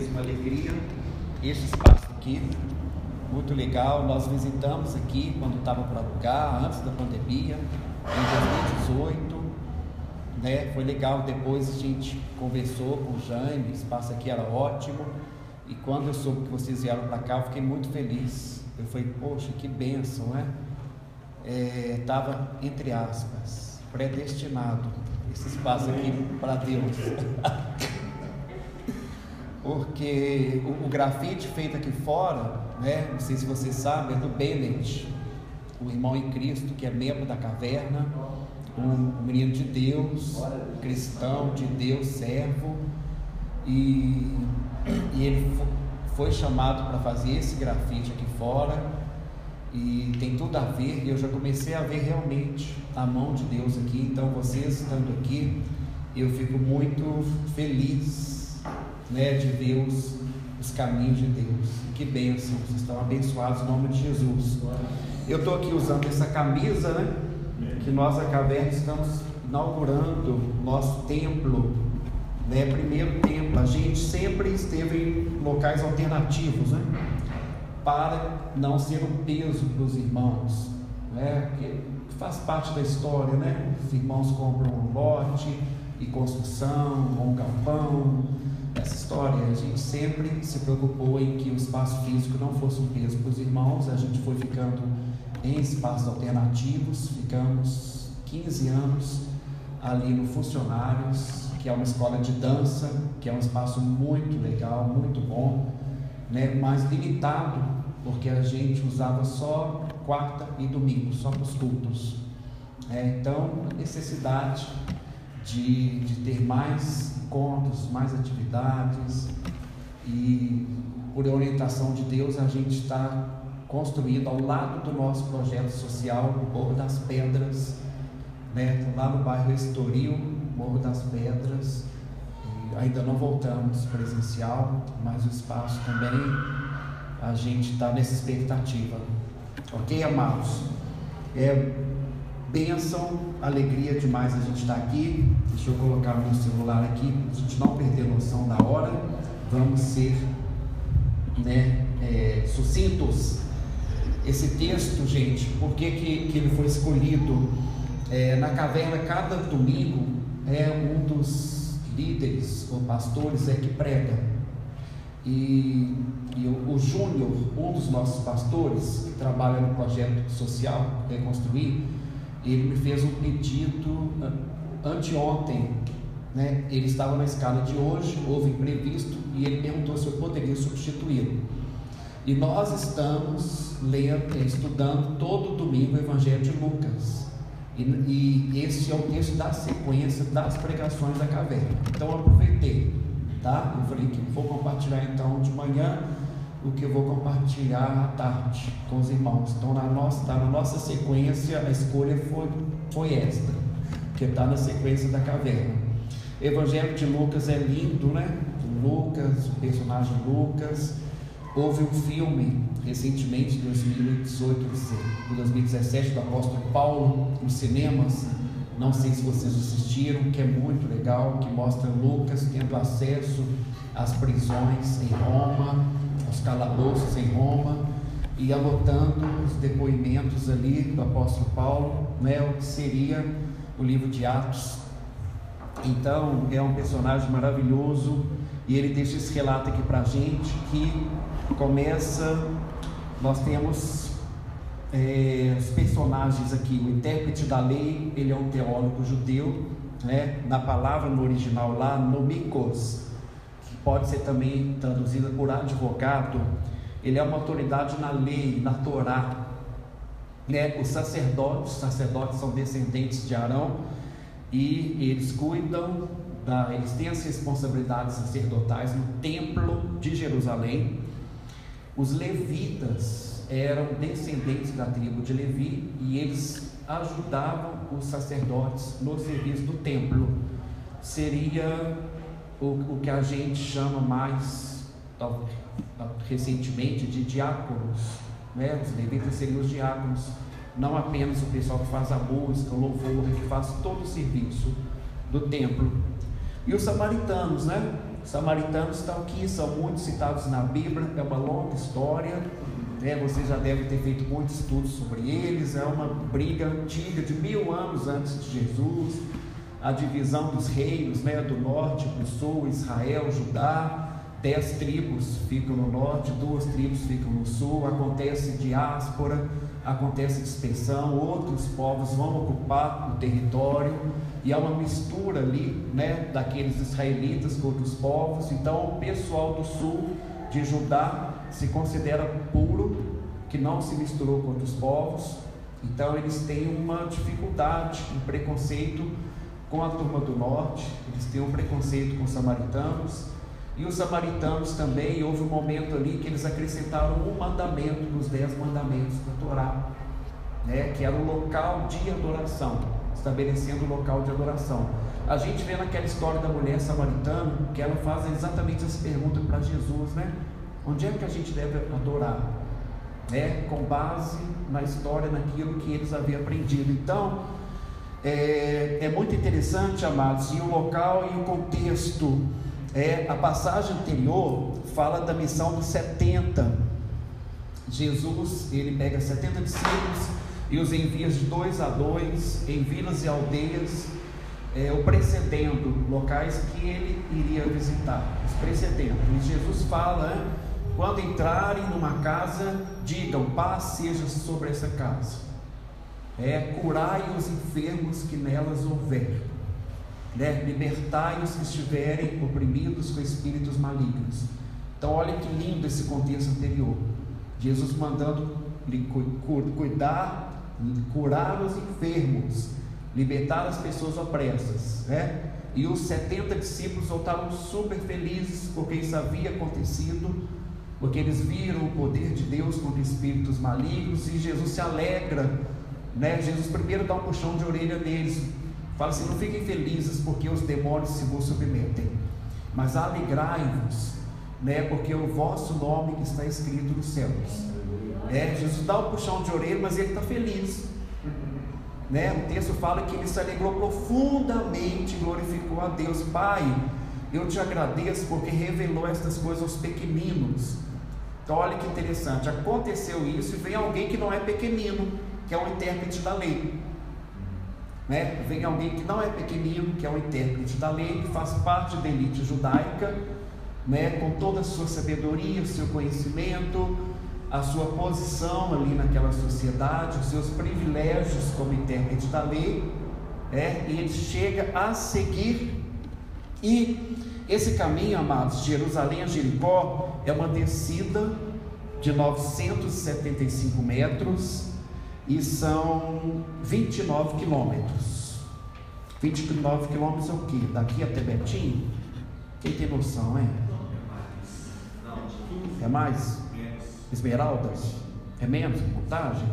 uma alegria este espaço aqui, muito legal. Nós visitamos aqui quando estava para alugar, antes da pandemia, em 2018. Né? Foi legal, depois a gente conversou com o Jaime, o espaço aqui era ótimo. E quando eu soube que vocês vieram para cá, eu fiquei muito feliz. Eu falei, poxa, que bênção, né? Estava, é, entre aspas, predestinado esse espaço aqui para Deus. Porque o, o, grafite feito aqui fora, né, não sei se vocês sabem, é do Bennett, o irmão em Cristo, que é membro da caverna, um menino de Deus, cristão de Deus, servo, e, e ele foi chamado para fazer esse grafite aqui fora, e tem tudo a ver, e eu já comecei a ver realmente a mão de Deus aqui, então vocês estando aqui, eu fico muito feliz né, de ver os, os caminhos de Deus. Que bênção, vocês estão abençoados em nome de Jesus. Eu estou aqui usando essa camisa, né? Que nós, a caverna, estamos inaugurando nosso templo, né? Primeiro templo. A gente sempre esteve em locais alternativos, né? Para não ser um peso para os irmãos, né? Que faz parte da história, né? Os irmãos compram um lote e construção, um galpão, essa história. A gente sempre se preocupou em que o espaço físico não fosse um peso para os irmãos, a gente foi ficando em espaços alternativos, ficamos 15 anos ali no Funcionários, que é uma escola de dança, que é um espaço muito legal, muito bom, né, mas limitado, porque a gente usava só quarta e domingo, só para os cultos. É, então, a necessidade de, de ter mais encontros, mais atividades e por orientação de Deus a gente está construindo ao lado do nosso projeto social Morro das Pedras, né? lá no bairro Estoril, Morro das Pedras. E ainda não voltamos presencial, mas o espaço também a gente está nessa expectativa. Ok, amados? É, Bênção, alegria demais a gente estar aqui. Deixa eu colocar meu celular aqui, para a gente não perder noção da hora. Vamos ser né, é, sucintos. Esse texto, gente, por que, que, que ele foi escolhido? É, na caverna, cada domingo, é um dos líderes ou pastores é que prega. E, e o, o Júnior, um dos nossos pastores, que trabalha no projeto social Reconstruir, ele me fez um pedido anteontem, né? Ele estava na escala de hoje, houve imprevisto e ele perguntou se eu poderia substituí-lo. E nós estamos lendo, estudando todo domingo o Evangelho de Lucas. E, e esse é o texto da sequência das pregações da caverna. Então eu aproveitei, tá? Eu falei que vou compartilhar então de manhã o que eu vou compartilhar à tarde com os irmãos. Então, na nossa, tá na nossa sequência, a escolha foi, foi esta, que está na sequência da caverna. Evangelho de Lucas é lindo, né? Lucas, o personagem Lucas. Houve um filme recentemente, 2018, 2017, do apóstolo Paulo, nos cinemas. Não sei se vocês assistiram, que é muito legal, que mostra Lucas tendo acesso às prisões em Roma, os calabouços em Roma e anotando os depoimentos ali do apóstolo Paulo, né, o que seria o livro de Atos. Então, é um personagem maravilhoso e ele deixa esse relato aqui para a gente que começa, nós temos é, os personagens aqui, o intérprete da lei, ele é um teólogo judeu, né, na palavra no original lá, nomikos, pode ser também traduzida por advogado, ele é uma autoridade na lei, na Torá. Né? Os sacerdotes, os sacerdotes são descendentes de Arão e eles cuidam, da, eles têm as responsabilidades sacerdotais no templo de Jerusalém. Os levitas eram descendentes da tribo de Levi e eles ajudavam os sacerdotes no serviço do templo. Seria o, o que a gente chama mais recentemente de diáconos. Né? Os levitas seriam os diáconos, não apenas o pessoal que faz a música, o louvor, que faz todo o serviço do templo. E os samaritanos, né? samaritanos estão aqui, são muitos citados na Bíblia, é uma longa história, né? Você já deve ter feito muitos estudos sobre eles. É uma briga antiga de mil anos antes de Jesus. A divisão dos reinos, né? Do norte para o sul, Israel, Judá. Dez tribos ficam no norte, duas tribos ficam no sul. Acontece diáspora, acontece dispersão. Outros povos vão ocupar o território e há uma mistura ali, né? Daqueles israelitas com outros povos. Então, o pessoal do sul de Judá se considera puro, que não se misturou com outros povos, então eles têm uma dificuldade, um preconceito com a turma do norte, eles têm um preconceito com os samaritanos, e os samaritanos também, houve um momento ali que eles acrescentaram um mandamento nos dez mandamentos da Torá, né, que era o local de adoração, estabelecendo o local de adoração. A gente vê naquela história da mulher samaritana que ela faz exatamente essa pergunta para Jesus, né? Onde é que a gente deve adorar? É, com base na história, naquilo que eles haviam aprendido. Então, é, é muito interessante, amados, e o local e o contexto. É, a passagem anterior fala da missão dos 70. Jesus, ele pega 70 discípulos e os envia de dois a dois em vilas e aldeias, é, o precedendo locais que ele iria visitar, os precedendo. E Jesus fala, quando entrarem numa casa, digam: paz seja sobre essa casa. É, curai os enfermos que nelas houver. Né? Libertai os que estiverem oprimidos com espíritos malignos. Então, olha que lindo esse contexto anterior. Jesus mandando cuidar, curar os enfermos, libertar as pessoas opressas. Né? E os 70 discípulos voltaram super felizes porque isso havia acontecido porque eles viram o poder de Deus contra espíritos malignos e Jesus se alegra, né? Jesus primeiro dá um puxão de orelha neles, fala assim: não fiquem felizes porque os demônios se vos submetem, mas alegrai-vos, né? Porque o vosso nome está escrito nos céus. É, Jesus dá um puxão de orelha, mas ele está feliz. Né? O texto fala que ele se alegrou profundamente, glorificou a Deus, Pai. Eu te agradeço porque revelou estas coisas aos pequeninos então, olha que interessante, aconteceu isso e vem alguém que não é pequenino, que é um intérprete da lei. Né? Vem alguém que não é pequenino, que é um intérprete da lei, que faz parte da elite judaica, né? com toda a sua sabedoria, o seu conhecimento, a sua posição ali naquela sociedade, os seus privilégios como intérprete da lei, é, e ele chega a seguir. E esse caminho, amados, de Jerusalém a Jericó, é uma descida de 975 metros e são 29 quilômetros. 29 quilômetros é o quê? Daqui até Betim? Quem tem noção, hein? É mais? Esmeraldas? É menos contagem?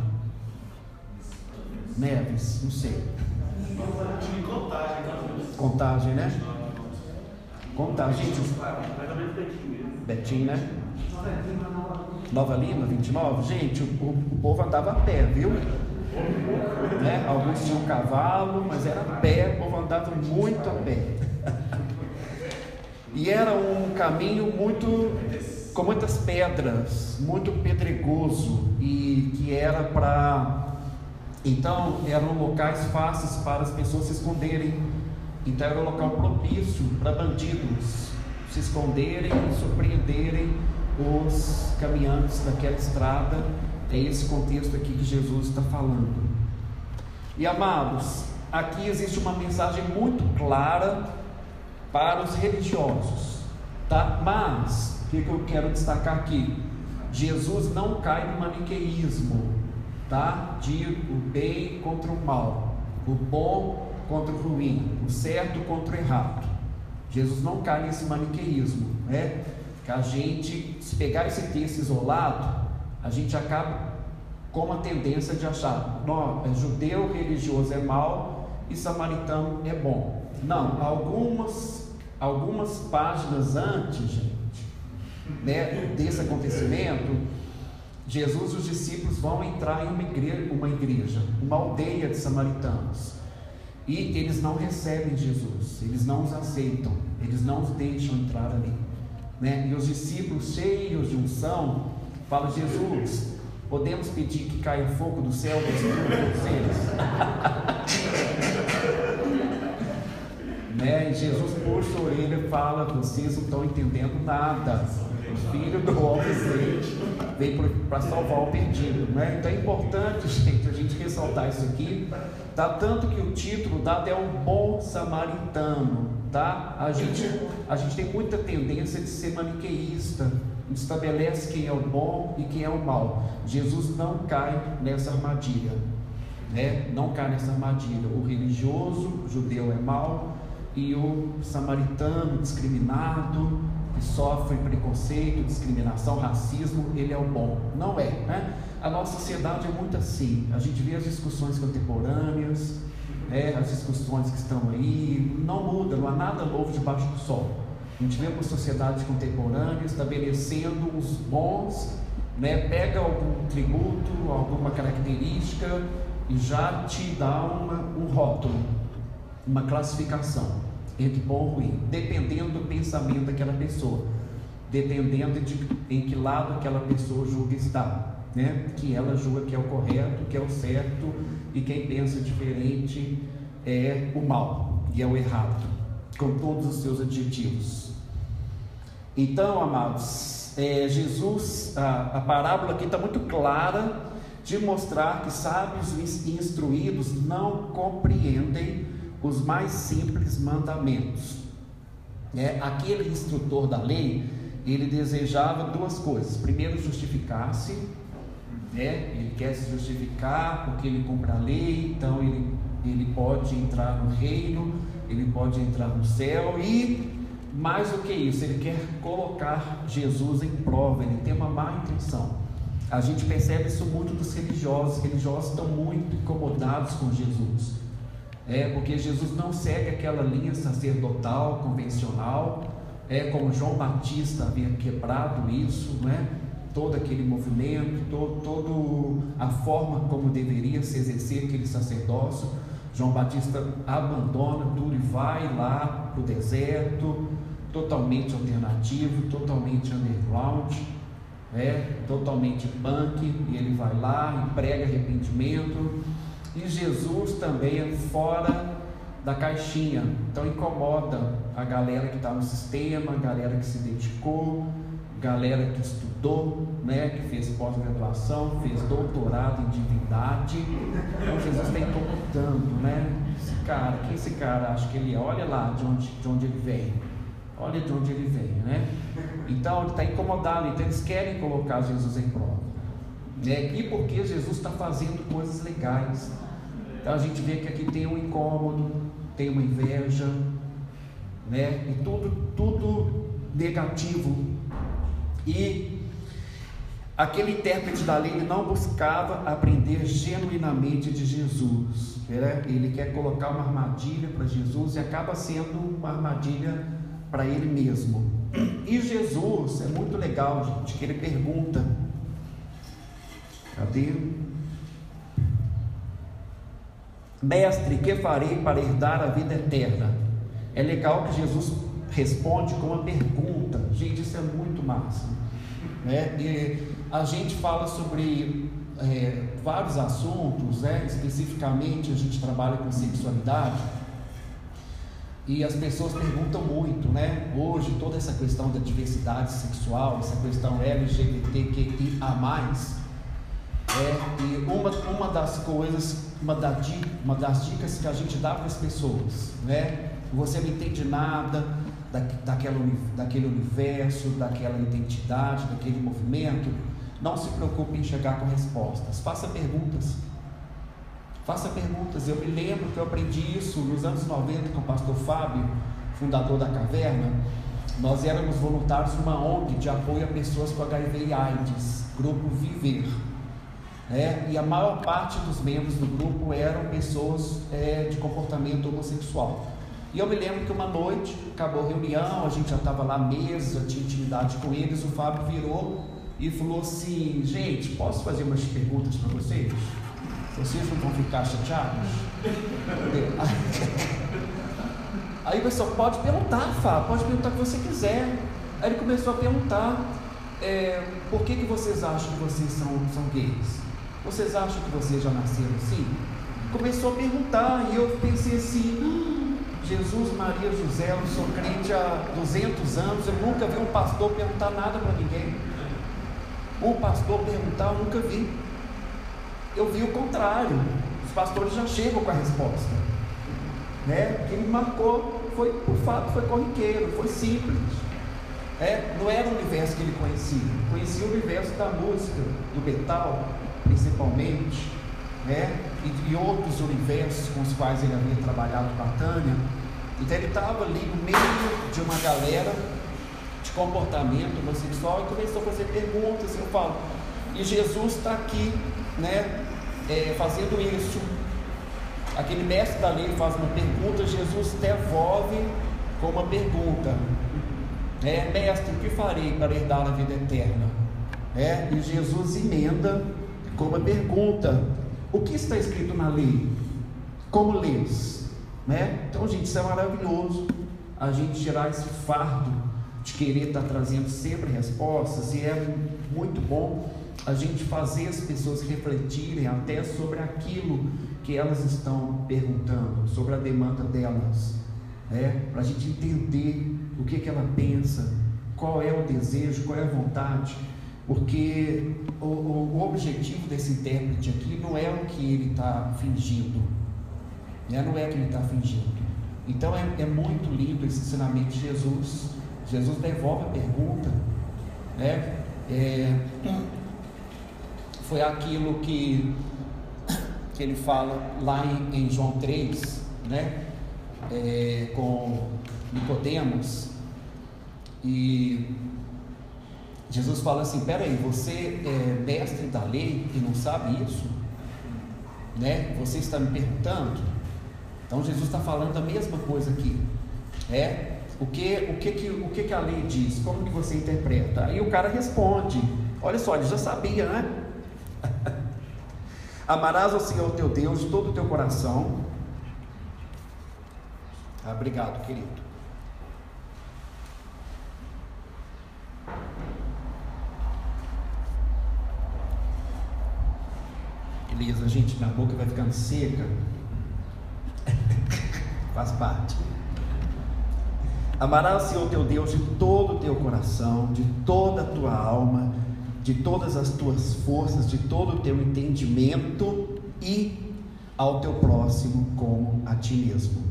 Neves? Não sei. Contagem, né? Contagem. Betim, né? Nova Lima, 29. Gente, o, o povo andava a pé, viu? Né? Alguns tinham cavalo, mas era a pé, o povo andava muito a pé. e era um caminho muito com muitas pedras, muito pedregoso e que era para então eram locais fáceis para as pessoas se esconderem. Então era um local propício para bandidos se esconderem surpreenderem os caminhantes daquela estrada. É esse contexto aqui que Jesus está falando. E amados, aqui existe uma mensagem muito clara para os religiosos, tá? Mas o que eu quero destacar aqui? Jesus não cai no maniqueísmo, tá? De o bem contra o mal, o bom contra o ruim, o certo contra o errado. Jesus não cai nesse maniqueísmo, né? Que a gente, se pegar esse texto isolado, a gente acaba com uma tendência de achar, não, é judeu religioso é mal e samaritano é bom. Não, algumas, algumas páginas antes, gente, né, desse acontecimento, Jesus e os discípulos vão entrar em uma igreja, uma igreja, uma aldeia de samaritanos. E eles não recebem Jesus, eles não os aceitam, eles não os deixam entrar ali. Né? E os discípulos, cheios de unção, falam: Jesus, podemos pedir que caia fogo do céu para vocês? né? E Jesus puxa a orelha e fala: Vocês não estão entendendo nada. O filho do homem veio para salvar o perdido. Né? Então é importante, gente, a gente ressaltar isso aqui. Tá? Tanto que o título dado é um bom samaritano. Tá? A, gente, a gente tem muita tendência de ser maniqueísta. Estabelece quem é o bom e quem é o mal. Jesus não cai nessa armadilha. Né? Não cai nessa armadilha. O religioso o judeu é mal e o samaritano discriminado que sofre preconceito, discriminação, racismo, ele é o bom. Não é, né? A nossa sociedade é muito assim. A gente vê as discussões contemporâneas, as discussões que estão aí, não muda, não há nada novo debaixo do sol. A gente vê uma sociedade contemporânea estabelecendo os bons, né, pega algum tributo, alguma característica e já te dá uma, um rótulo, uma classificação entre bom ou ruim, dependendo do pensamento daquela pessoa, dependendo de em que lado aquela pessoa julga estar, né? Que ela julga que é o correto, que é o certo, e quem pensa diferente é o mal e é o errado, com todos os seus adjetivos. Então, amados, é, Jesus, a, a parábola aqui está muito clara de mostrar que sábios e instruídos não compreendem os mais simples mandamentos. É, aquele instrutor da lei, ele desejava duas coisas: primeiro, justificar-se, né? ele quer se justificar porque ele cumpre a lei, então ele, ele pode entrar no reino, ele pode entrar no céu, e mais do que isso, ele quer colocar Jesus em prova, ele tem uma má intenção. A gente percebe isso muito dos religiosos, os religiosos estão muito incomodados com Jesus. É, porque Jesus não segue aquela linha sacerdotal, convencional, é como João Batista havia quebrado isso, não é? Todo aquele movimento, todo, todo a forma como deveria se exercer aquele sacerdócio. João Batista abandona tudo e vai lá para o deserto, totalmente alternativo, totalmente underground, é, totalmente punk, e ele vai lá e prega arrependimento e Jesus também é fora da caixinha, então incomoda a galera que está no sistema, a galera que se dedicou, galera que estudou, né, que fez pós-graduação, fez doutorado em divindade. Então Jesus está incomodando, né? Esse cara, quem esse cara acha que ele é? Olha lá de onde, de onde ele vem. Olha de onde ele vem, né? Então ele está incomodado, então eles querem colocar Jesus em prova. Né? E porque Jesus está fazendo coisas legais. Então a gente vê que aqui tem um incômodo, tem uma inveja, né? E tudo, tudo negativo. E aquele intérprete da lei não buscava aprender genuinamente de Jesus. Né? Ele quer colocar uma armadilha para Jesus e acaba sendo uma armadilha para ele mesmo. E Jesus, é muito legal, gente, que ele pergunta: Cadê? Mestre, que farei para herdar a vida eterna? É legal que Jesus responde com uma pergunta. Gente, isso é muito massa. Né? E a gente fala sobre é, vários assuntos, né? especificamente a gente trabalha com sexualidade. E as pessoas perguntam muito, né? Hoje, toda essa questão da diversidade sexual, essa questão LGBTQIA, é, e uma, uma das coisas, uma, da, uma das dicas que a gente dá para as pessoas, né? Você não entende nada da, daquela, daquele universo, daquela identidade, daquele movimento. Não se preocupe em chegar com respostas. Faça perguntas. Faça perguntas. Eu me lembro que eu aprendi isso nos anos 90 com o pastor Fábio, fundador da Caverna. Nós éramos voluntários de uma ONG de apoio a pessoas com HIV e AIDS, Grupo Viver né? e a maior parte dos membros do grupo eram pessoas é, de comportamento homossexual. E eu me lembro que uma noite, acabou a reunião, a gente já estava lá à mesa, tinha intimidade com eles, o Fábio virou e falou assim, gente, posso fazer umas perguntas para vocês? Vocês não vão ficar chateados? Aí pessoal pode perguntar, Fá, pode perguntar o que você quiser. Aí ele começou a perguntar é, por que, que vocês acham que vocês são, são gays? Vocês acham que vocês já nasceram assim? Começou a perguntar e eu pensei assim, hum, Jesus, Maria, José, eu sou crente há 200 anos, eu nunca vi um pastor perguntar nada para ninguém. Um pastor perguntar, eu nunca vi. Eu vi o contrário. Os pastores já chegam com a resposta. Né? O que me marcou foi, por fato, foi corriqueiro, foi simples. É, não era o universo que ele conhecia, conhecia o universo da música, do metal, principalmente, né? e, outros universos com os quais ele havia trabalhado com a Tânia. Então ele estava ali no meio de uma galera de comportamento homossexual e começou a fazer perguntas. Eu falo, e Jesus está aqui, né, é, fazendo isso. Aquele mestre da lei faz uma pergunta, Jesus devolve com uma pergunta. É, mestre, o que farei para herdar a vida eterna? É, e Jesus emenda com uma pergunta: O que está escrito na lei? Como lês? Né? Então, gente, isso é maravilhoso. A gente tirar esse fardo de querer estar trazendo sempre respostas, e é muito bom a gente fazer as pessoas refletirem até sobre aquilo que elas estão perguntando, sobre a demanda delas, né? para a gente entender o que, que ela pensa, qual é o desejo, qual é a vontade, porque o, o objetivo desse intérprete aqui não é o que ele está fingindo, né? não é que ele está fingindo. Então é, é muito lindo esse ensinamento de Jesus. Jesus devolve a pergunta, né? É, foi aquilo que, que ele fala lá em, em João 3, né? É, com Nicodemos, e Jesus fala assim: peraí, você é mestre da lei e não sabe isso? Né? Você está me perguntando? Então Jesus está falando a mesma coisa aqui. É o que o que que o que que a lei diz? Como que você interpreta? Aí o cara responde: Olha só, ele já sabia, né? Amarás ao Senhor teu Deus de todo o teu coração. Ah, obrigado, querido. Beleza, gente, minha boca vai ficando seca. Faz parte. Amarás o Senhor teu Deus de todo o teu coração, de toda a tua alma, de todas as tuas forças, de todo o teu entendimento e ao teu próximo como a ti mesmo.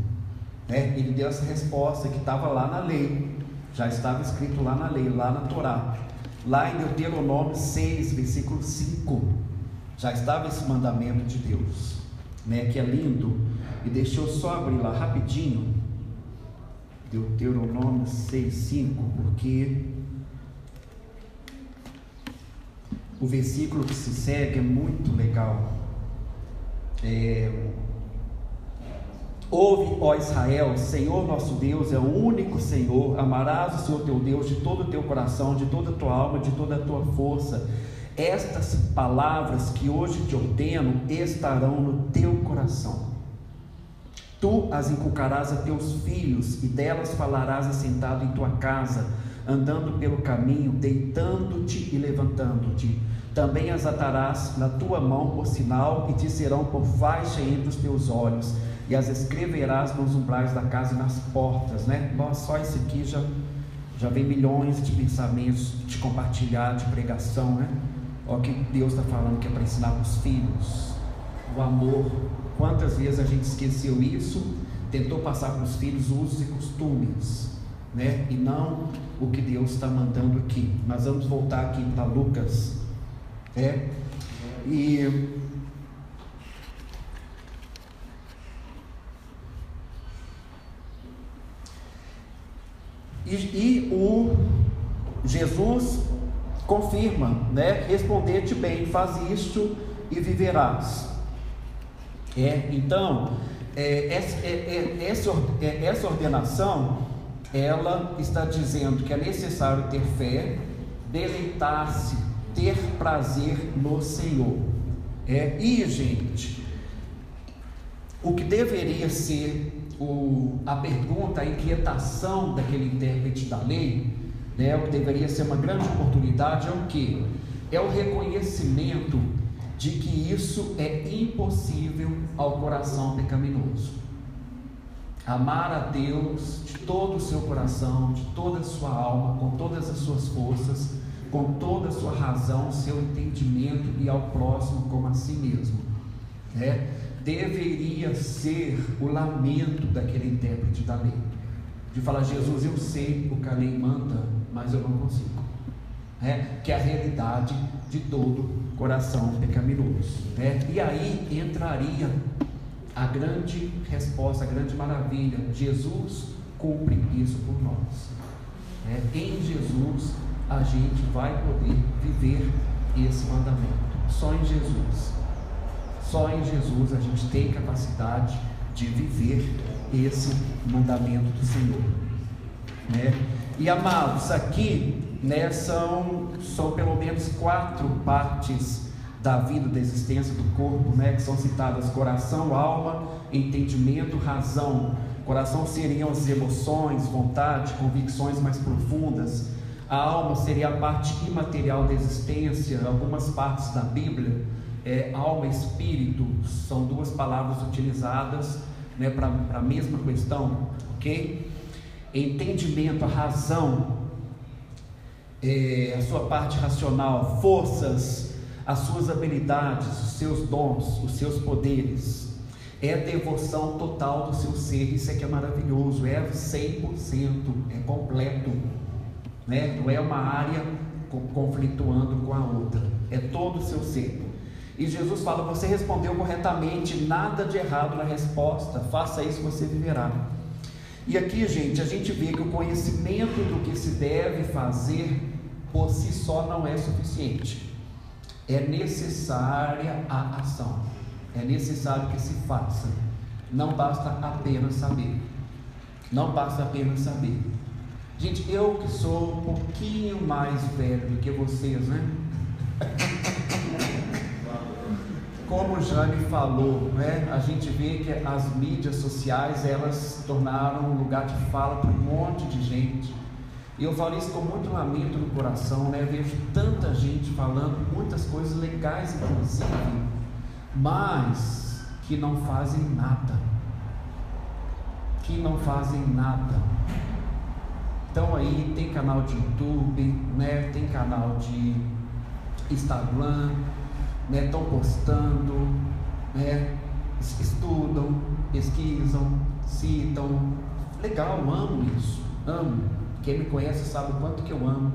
Né? Ele deu essa resposta que estava lá na lei, já estava escrito lá na lei, lá na Torá, lá em Deuteronômio 6, versículo 5, já estava esse mandamento de Deus, né? que é lindo, e deixou só abrir lá rapidinho, Deuteronômio 6, 5, porque o versículo que se segue é muito legal. É, Ouve, ó Israel, Senhor nosso Deus é o único Senhor. Amarás o Senhor teu Deus de todo o teu coração, de toda a tua alma, de toda a tua força. Estas palavras que hoje te ordeno estarão no teu coração. Tu as inculcarás a teus filhos, e delas falarás assentado em tua casa, andando pelo caminho, deitando-te e levantando-te também as atarás na tua mão por sinal e te serão por faixa entre os teus olhos, e as escreverás nos umbrais da casa e nas portas, né? Nossa, só isso aqui já, já vem milhões de pensamentos de compartilhar, de pregação, né? Olha o que Deus está falando que é para ensinar os filhos. O amor. Quantas vezes a gente esqueceu isso, tentou passar para os filhos usos e costumes, né? E não o que Deus está mandando aqui. Mas vamos voltar aqui para Lucas é. E E, e, o Jesus confirma, né? Responder-te bem, faz isto e viverás. É, então, é, essa, é, é, é, essa ordenação, ela está dizendo que é necessário ter fé, deleitar-se ter prazer no Senhor. É, e, gente, o que deveria ser o, a pergunta, a inquietação daquele intérprete da lei, né, o que deveria ser uma grande oportunidade é o que? É o reconhecimento de que isso é impossível ao coração pecaminoso. Amar a Deus de todo o seu coração, de toda a sua alma, com todas as suas forças, com toda a sua razão, seu entendimento e ao próximo como a si mesmo. Né? Deveria ser o lamento daquele intérprete da lei. De falar, Jesus, eu sei o que a lei manda, mas eu não consigo. É, que é a realidade de todo coração pecaminoso. Né? E aí entraria a grande resposta, a grande maravilha: Jesus cumpre isso por nós. É, em Jesus a gente vai poder viver esse mandamento. Só em Jesus. Só em Jesus a gente tem capacidade de viver esse mandamento do Senhor. Né? E amados, aqui né, são, são pelo menos quatro partes da vida, da existência do corpo, né, que são citadas coração, alma, entendimento, razão. Coração seriam as emoções, vontade, convicções mais profundas. A alma seria a parte imaterial da existência. Algumas partes da Bíblia, é, alma e espírito, são duas palavras utilizadas né, para a mesma questão, ok? Entendimento, a razão, é, a sua parte racional, forças, as suas habilidades, os seus dons, os seus poderes. É devoção total do seu ser, isso é que é maravilhoso, é 100%, é completo, né? não é uma área conflituando com a outra, é todo o seu ser. E Jesus fala: Você respondeu corretamente, nada de errado na resposta, faça isso, você viverá. E aqui, gente, a gente vê que o conhecimento do que se deve fazer por si só não é suficiente. É necessária a ação. É necessário que se faça. Não basta apenas saber. Não basta apenas saber. Gente, eu que sou um pouquinho mais velho do que vocês, né? Como o Jane falou, né? a gente vê que as mídias sociais elas tornaram um lugar de fala para um monte de gente. E eu falo isso com muito lamento no coração, né? Eu vejo tanta gente falando muitas coisas legais, inclusive, mas que não fazem nada. Que não fazem nada. Então aí tem canal de YouTube, né? Tem canal de Instagram, né, estão postando, né, estudam, pesquisam, citam. Legal, amo isso, amo. Quem me conhece sabe o quanto que eu amo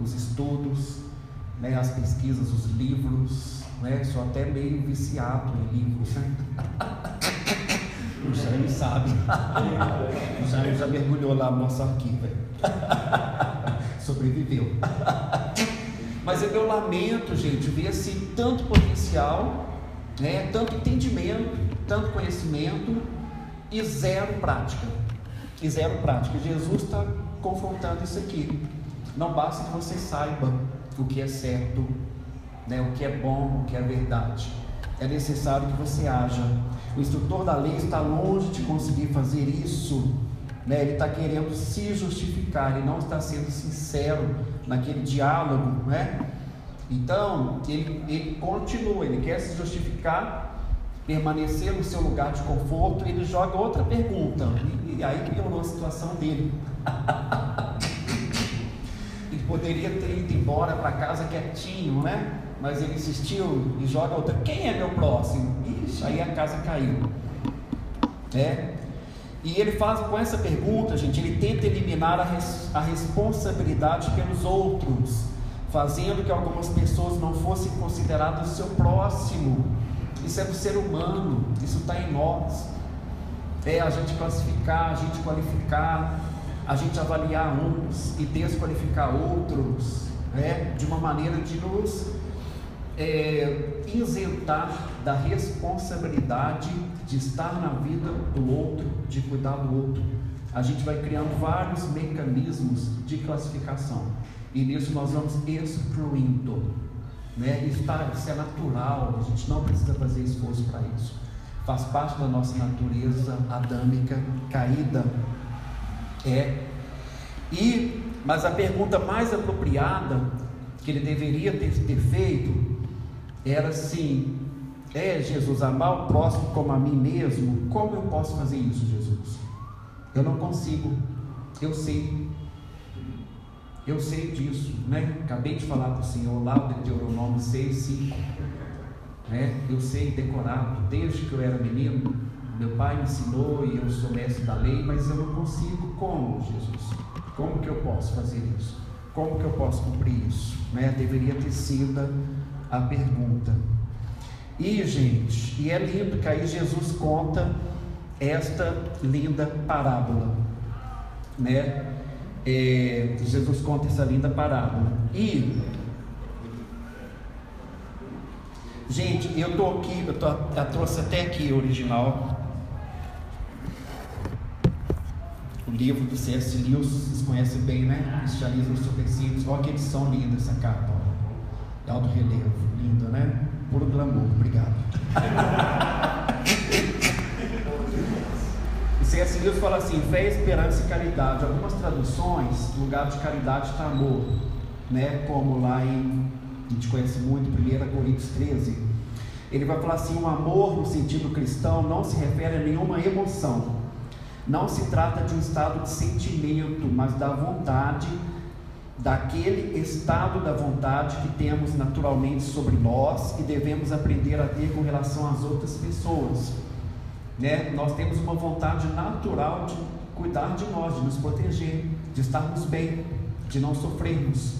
os estudos, né, as pesquisas, os livros. Né, sou até meio viciado em livros. O Jaime sabe. o Jaime já mergulhou lá no nosso arquivo. Sobreviveu. Mas é meu lamento, gente, ver assim tanto potencial, né, tanto entendimento, tanto conhecimento e zero prática. E zero prática. Jesus está confrontando isso aqui. Não basta que você saiba o que é certo, né, o que é bom, o que é verdade. É necessário que você haja. O instrutor da lei está longe de conseguir fazer isso. Né? Ele está querendo se justificar, ele não está sendo sincero naquele diálogo, né? Então, ele, ele continua, ele quer se justificar, permanecer no seu lugar de conforto, ele joga outra pergunta, e, e aí piorou a situação dele. ele poderia ter ido embora para casa quietinho, né? Mas ele insistiu e joga outra. Quem é meu próximo? Ixi, aí a casa caiu. É, e ele faz com essa pergunta, gente, ele tenta eliminar a, res, a responsabilidade pelos outros, fazendo que algumas pessoas não fossem consideradas seu próximo. Isso é do ser humano, isso está em nós. É a gente classificar, a gente qualificar, a gente avaliar uns e desqualificar outros, né? de uma maneira de nos é, isentar da responsabilidade de estar na vida do outro, de cuidar do outro. A gente vai criando vários mecanismos de classificação e nisso nós vamos excluindo. Né? Isso, é natural, a gente não precisa fazer esforço para isso. Faz parte da nossa natureza adâmica caída. É. E, mas a pergunta mais apropriada que ele deveria ter, ter feito era assim: é Jesus amar o próximo como a mim mesmo? Como eu posso fazer isso, Jesus? Eu não consigo. Eu sei. Eu sei disso, né? Acabei de falar para o Senhor lá o Deuteronômio 6, 5. Né? Eu sei decorado desde que eu era menino. Meu pai me ensinou e eu sou mestre da lei, mas eu não consigo. Como, Jesus? Como que eu posso fazer isso? Como que eu posso cumprir isso? Né? Deveria ter sido a pergunta. E, gente, e é lindo aí Jesus conta esta linda parábola, né? É, Jesus conta essa linda parábola. E, gente, eu tô aqui, eu, tô, eu trouxe até aqui o original. O livro do C.S. Lewis, vocês conhecem bem, né? Cristianismo Simples. Olha que edição linda essa capa. Ó. Alto relevo, linda, né? Puro glamour, obrigado. o C.S. Lewis fala assim: fé, esperança e caridade. Algumas traduções, o lugar de caridade está amor, né? Como lá em, a gente conhece muito, 1 Coríntios 13. Ele vai falar assim: o amor no sentido cristão não se refere a nenhuma emoção. Não se trata de um estado de sentimento, mas da vontade daquele estado da vontade que temos naturalmente sobre nós e devemos aprender a ter com relação às outras pessoas. Né? Nós temos uma vontade natural de cuidar de nós, de nos proteger, de estarmos bem, de não sofrermos,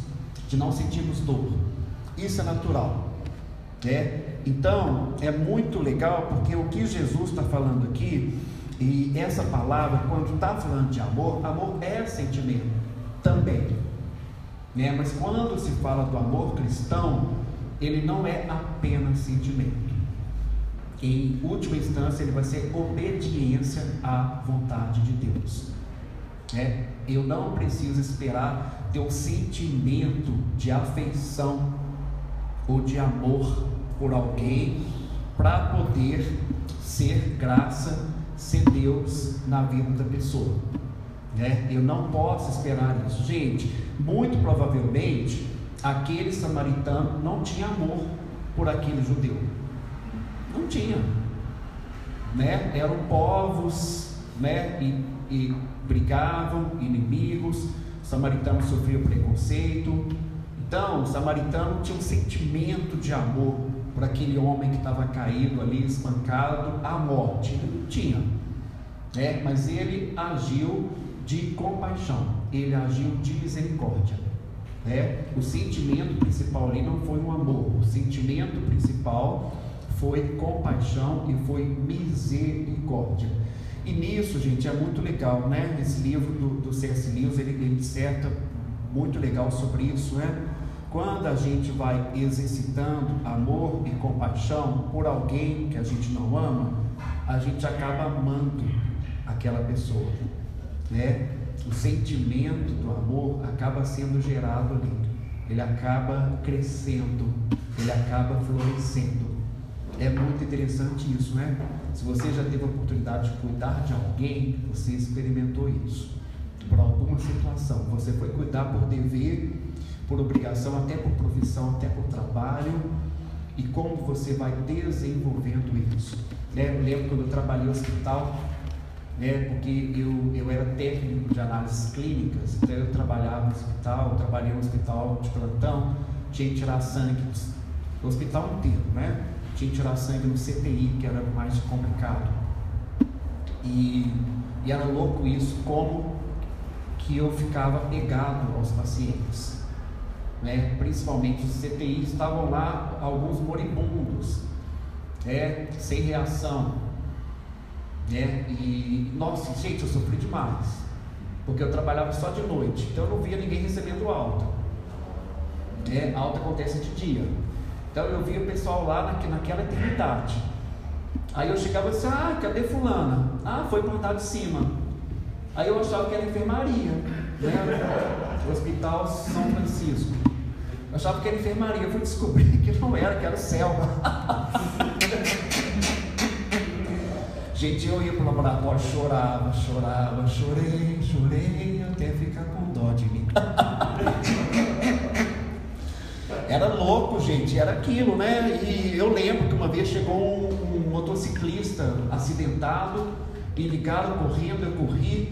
de não sentirmos dor. Isso é natural. Né? Então, é muito legal porque o que Jesus está falando aqui, e essa palavra, quando está falando de amor, amor é sentimento também. Né? Mas quando se fala do amor cristão, ele não é apenas sentimento. Em última instância, ele vai ser obediência à vontade de Deus. É, eu não preciso esperar ter um sentimento de afeição ou de amor por alguém para poder ser graça, ser Deus na vida da pessoa. Né? Eu não posso esperar isso. Gente, muito provavelmente aquele samaritano não tinha amor por aquele judeu. Não tinha. Né? Eram povos né? e, e brigavam, inimigos. O samaritano sofria preconceito. Então, o samaritano tinha um sentimento de amor por aquele homem que estava caído ali, espancado à morte. Ele não tinha. Né? Mas ele agiu de compaixão, ele agiu de misericórdia. Né? O sentimento principal ali não foi um amor, o sentimento principal foi compaixão e foi misericórdia. E nisso, gente, é muito legal, né? Esse livro do, do C.S. Lewis, ele, ele disserta muito legal sobre isso, né? Quando a gente vai exercitando amor e compaixão por alguém que a gente não ama, a gente acaba amando aquela pessoa né? O sentimento do amor acaba sendo gerado ali. Ele acaba crescendo, ele acaba florescendo. É muito interessante isso, né? Se você já teve a oportunidade de cuidar de alguém, você experimentou isso. Por alguma situação. Você foi cuidar por dever, por obrigação, até por profissão, até por trabalho. E como você vai desenvolvendo isso. Né? Eu lembro quando eu trabalhei no hospital, né, porque eu, eu era técnico de análises clínicas, então eu trabalhava no hospital, trabalhei no hospital de plantão, tinha que tirar sangue no hospital inteiro, né? Tinha que tirar sangue no CTI, que era mais complicado. E, e era louco isso, como que eu ficava pegado aos pacientes. Né? Principalmente os CTI estavam lá alguns moribundos, é, sem reação, né? E, nossa, gente, eu sofri demais. Porque eu trabalhava só de noite. Então eu não via ninguém recebendo alta. Né? Alta acontece de dia. Então eu via o pessoal lá na, naquela eternidade. Aí eu chegava assim, ah, cadê fulana? Ah, foi andar de cima. Aí eu achava que era enfermaria, né? O Hospital São Francisco. Eu achava que era enfermaria, eu fui descobrir que não era, que era o céu. Gente, eu ia para o laboratório, chorava, chorava, chorei, chorei, até ficar com dó de mim. Era louco, gente, era aquilo, né? E eu lembro que uma vez chegou um, um motociclista acidentado, e ligaram correndo, eu corri.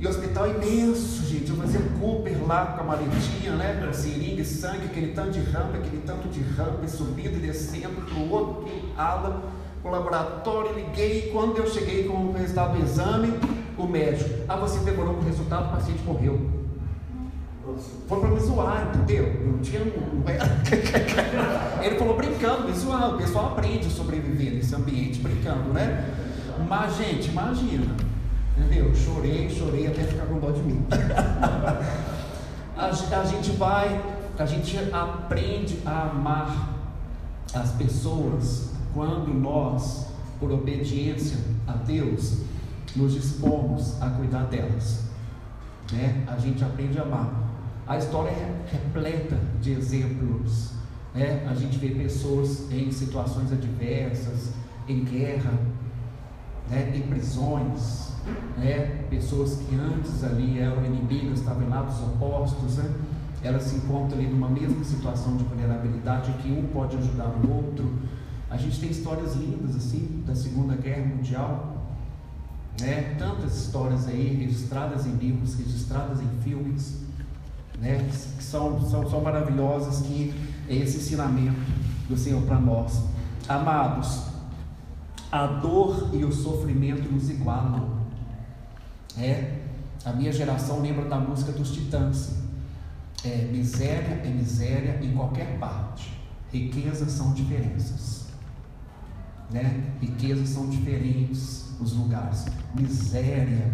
E o hospital imenso, gente. Eu fazia Cooper lá com a maletinha, né? Com seringa e sangue, aquele tanto de rampa, aquele tanto de rampa, subindo e descendo para o outro ala, o laboratório, liguei. Quando eu cheguei com o resultado do exame, o médico, ah, você demorou com o resultado, o paciente morreu. Foi para me zoar, entendeu? Não tinha. Ele falou brincando, me. O pessoal aprende a sobreviver nesse ambiente brincando, né? Mas, gente, imagina. Entendeu? Chorei, chorei até ficar com dó de mim. a gente vai, a gente aprende a amar as pessoas quando nós, por obediência a Deus, nos dispomos a cuidar delas. Né? A gente aprende a amar. A história é repleta de exemplos. Né? A gente vê pessoas em situações adversas, em guerra, né? em prisões, né? pessoas que antes ali eram inimigas, estavam em lados opostos, né? elas se encontram ali numa mesma situação de vulnerabilidade que um pode ajudar o outro. A gente tem histórias lindas assim da Segunda Guerra Mundial, né? Tantas histórias aí registradas em livros, registradas em filmes né, que são, são, são maravilhosas, que é esse ensinamento do Senhor para nós. Amados, a dor e o sofrimento nos igualam. É, a minha geração lembra da música dos Titãs. É, miséria é miséria em qualquer parte. Riquezas são diferenças. Né? Riquezas são diferentes os lugares. Miséria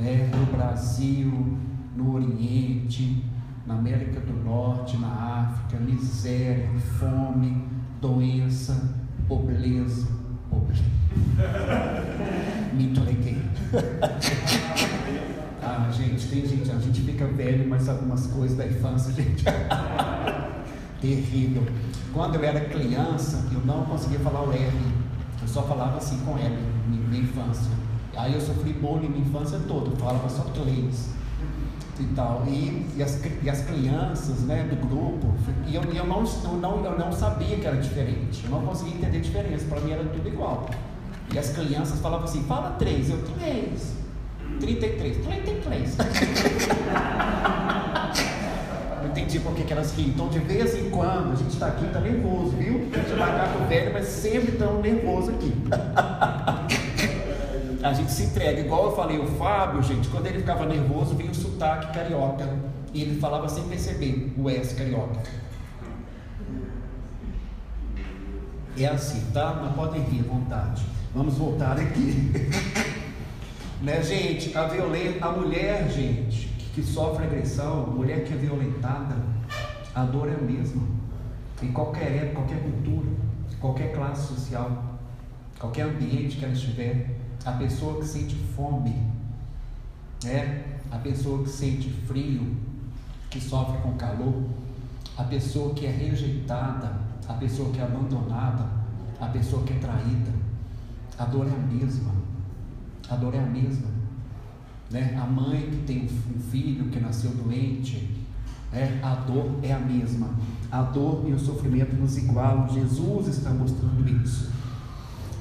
é, no Brasil, no Oriente, na América do Norte, na África, miséria, fome, doença, pobreza, pobreza. Me entreguei. ah, gente, tem gente, a gente fica velho, mas algumas coisas da infância, gente. Terrível. Quando eu era criança, eu não conseguia falar o R. Eu só falava assim com L, minha infância. Aí eu sofri bullying minha infância toda, eu falava só três e tal. E, e, as, e as crianças né, do grupo, e eu, eu, não, eu, não, eu não sabia que era diferente, eu não conseguia entender a diferença, para mim era tudo igual. E as crianças falavam assim: fala três, eu três, 33, 33. não entendi por que, que elas riam. Então, de vez em quando, a gente está aqui, está nervoso, viu? A gente é macaco velho, mas sempre tão nervoso aqui. a gente se entrega. Igual eu falei, o Fábio, gente, quando ele ficava nervoso, vinha o sotaque carioca. E ele falava sem perceber o S carioca. É assim, tá? Mas podem rir à vontade. Vamos voltar aqui. né, gente? A violência, a mulher, gente, que sofre agressão, mulher que é violentada, a dor é a mesma. Em qualquer época, qualquer cultura, qualquer classe social, qualquer ambiente que ela estiver, a pessoa que sente fome, né? a pessoa que sente frio, que sofre com calor, a pessoa que é rejeitada, a pessoa que é abandonada, a pessoa que é traída. A dor é a mesma. A dor é a mesma. Né? A mãe que tem um filho que nasceu doente, né? a dor é a mesma. A dor e o sofrimento nos igualam. Jesus está mostrando isso.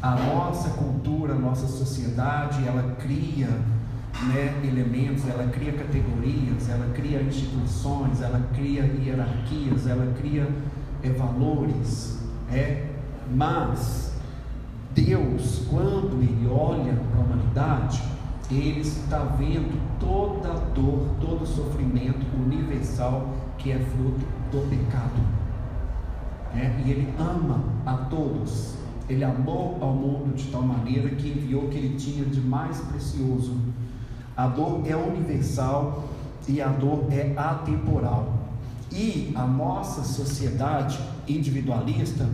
A nossa cultura, a nossa sociedade, ela cria né, elementos, ela cria categorias, ela cria instituições, ela cria hierarquias, ela cria é, valores. É, mas Deus, quando Ele olha para a humanidade, Ele está vendo toda a dor, todo sofrimento universal que é fruto do pecado. É, e Ele ama a todos, ele amou ao mundo de tal maneira que enviou o que ele tinha de mais precioso. A dor é universal e a dor é atemporal. E a nossa sociedade individualista,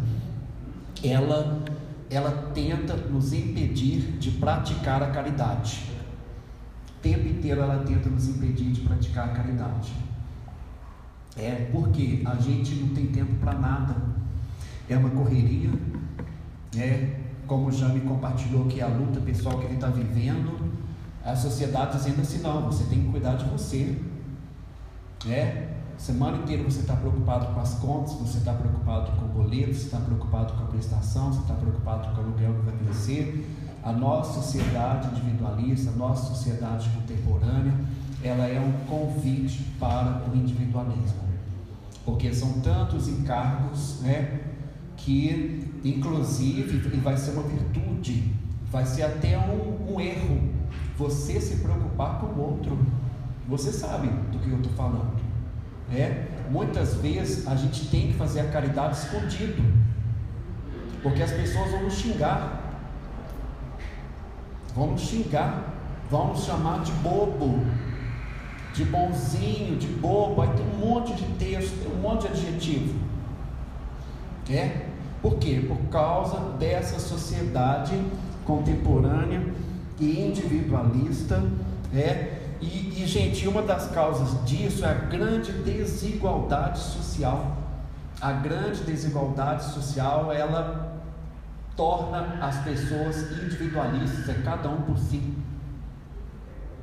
ela ela tenta nos impedir de praticar a caridade. O tempo inteiro ela tenta nos impedir de praticar a caridade. É porque a gente não tem tempo para nada. É uma correria, é como já me compartilhou que é a luta pessoal que ele está vivendo, a sociedade dizendo assim, não, você tem que cuidar de você. É, semana inteira você está preocupado com as contas, você está preocupado com o boleto, você está preocupado com a prestação, você está preocupado com o aluguel que vai crescer. A nossa sociedade individualista, a nossa sociedade contemporânea, ela é um convite para o individualismo, porque são tantos encargos, né, que inclusive vai ser uma virtude, vai ser até um, um erro você se preocupar com o outro. Você sabe do que eu estou falando. É, muitas vezes a gente tem que fazer a caridade escondido, porque as pessoas vão nos xingar, vão xingar, vão chamar de bobo, de bonzinho, de bobo, aí tem um monte de texto, tem um monte de adjetivo. É? Por quê? Por causa dessa sociedade contemporânea e individualista, é? E, e, gente, uma das causas disso é a grande desigualdade social. A grande desigualdade social, ela torna as pessoas individualistas, é cada um por si.